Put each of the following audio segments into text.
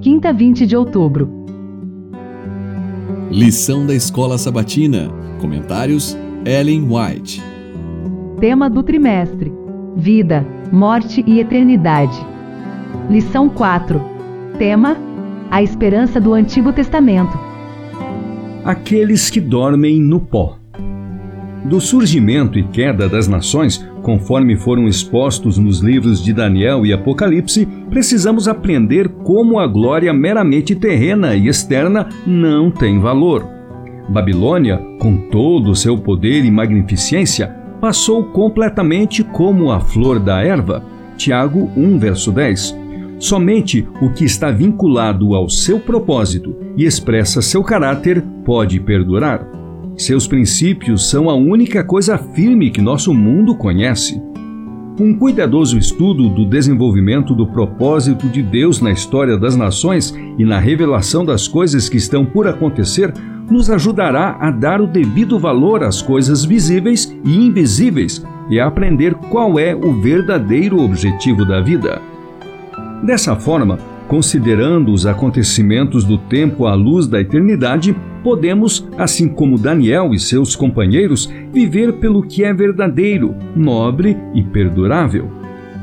Quinta 20 de outubro. Lição da Escola Sabatina. Comentários: Ellen White. Tema do trimestre: Vida, Morte e Eternidade. Lição 4. Tema: A esperança do Antigo Testamento. Aqueles que dormem no pó. Do surgimento e queda das nações, conforme foram expostos nos livros de Daniel e Apocalipse, precisamos aprender como a glória meramente terrena e externa não tem valor. Babilônia, com todo o seu poder e magnificência, passou completamente como a flor da erva. Tiago 1, verso 10. Somente o que está vinculado ao seu propósito e expressa seu caráter pode perdurar. Seus princípios são a única coisa firme que nosso mundo conhece. Um cuidadoso estudo do desenvolvimento do propósito de Deus na história das nações e na revelação das coisas que estão por acontecer nos ajudará a dar o devido valor às coisas visíveis e invisíveis e a aprender qual é o verdadeiro objetivo da vida. Dessa forma, considerando os acontecimentos do tempo à luz da eternidade, podemos, assim como Daniel e seus companheiros, viver pelo que é verdadeiro, nobre e perdurável.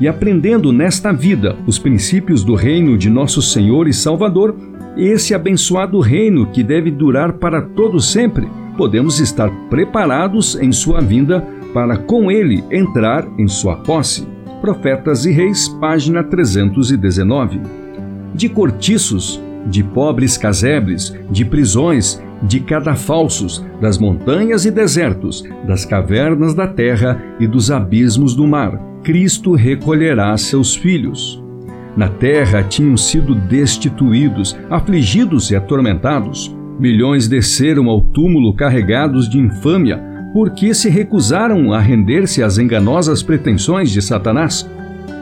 E aprendendo nesta vida os princípios do reino de nosso Senhor e Salvador, esse abençoado reino que deve durar para todo sempre, podemos estar preparados em sua vinda para com ele entrar em sua posse. Profetas e Reis, página 319. De cortiços, de pobres casebres, de prisões, de cadafalsos, das montanhas e desertos, das cavernas da terra e dos abismos do mar. Cristo recolherá seus filhos. Na terra tinham sido destituídos, afligidos e atormentados. Milhões desceram ao túmulo carregados de infâmia, porque se recusaram a render-se às enganosas pretensões de Satanás.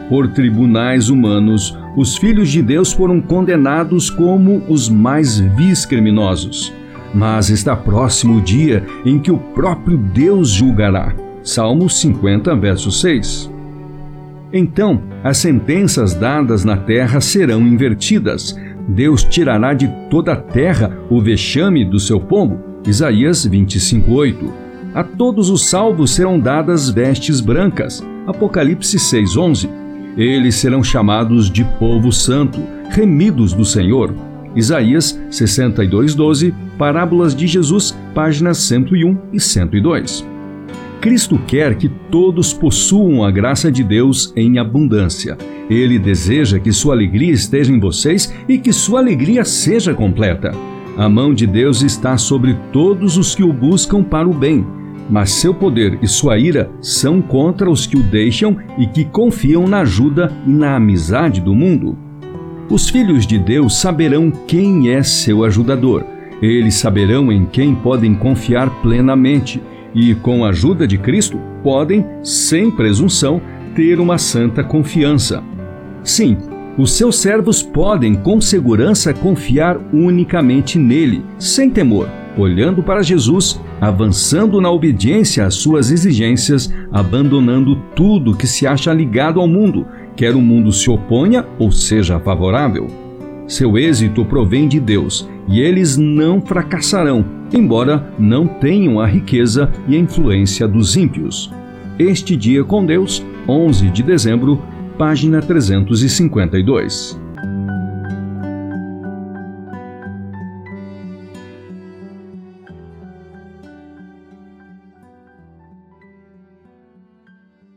Por tribunais humanos, os filhos de Deus foram condenados como os mais vis criminosos. Mas está próximo o dia em que o próprio Deus julgará. Salmo 50, verso 6. Então, as sentenças dadas na terra serão invertidas. Deus tirará de toda a terra o vexame do seu povo. Isaías 25, 8. A todos os salvos serão dadas vestes brancas. Apocalipse 6, 11. Eles serão chamados de povo santo, remidos do Senhor. Isaías 62:12, Parábolas de Jesus, páginas 101 e 102. Cristo quer que todos possuam a graça de Deus em abundância. Ele deseja que sua alegria esteja em vocês e que sua alegria seja completa. A mão de Deus está sobre todos os que o buscam para o bem, mas seu poder e sua ira são contra os que o deixam e que confiam na ajuda e na amizade do mundo. Os filhos de Deus saberão quem é seu ajudador. Eles saberão em quem podem confiar plenamente e, com a ajuda de Cristo, podem, sem presunção, ter uma santa confiança. Sim, os seus servos podem com segurança confiar unicamente nele, sem temor, olhando para Jesus, avançando na obediência às suas exigências, abandonando tudo que se acha ligado ao mundo quer o mundo se oponha ou seja favorável. Seu êxito provém de Deus e eles não fracassarão, embora não tenham a riqueza e a influência dos ímpios. Este Dia com Deus, 11 de dezembro, página 352.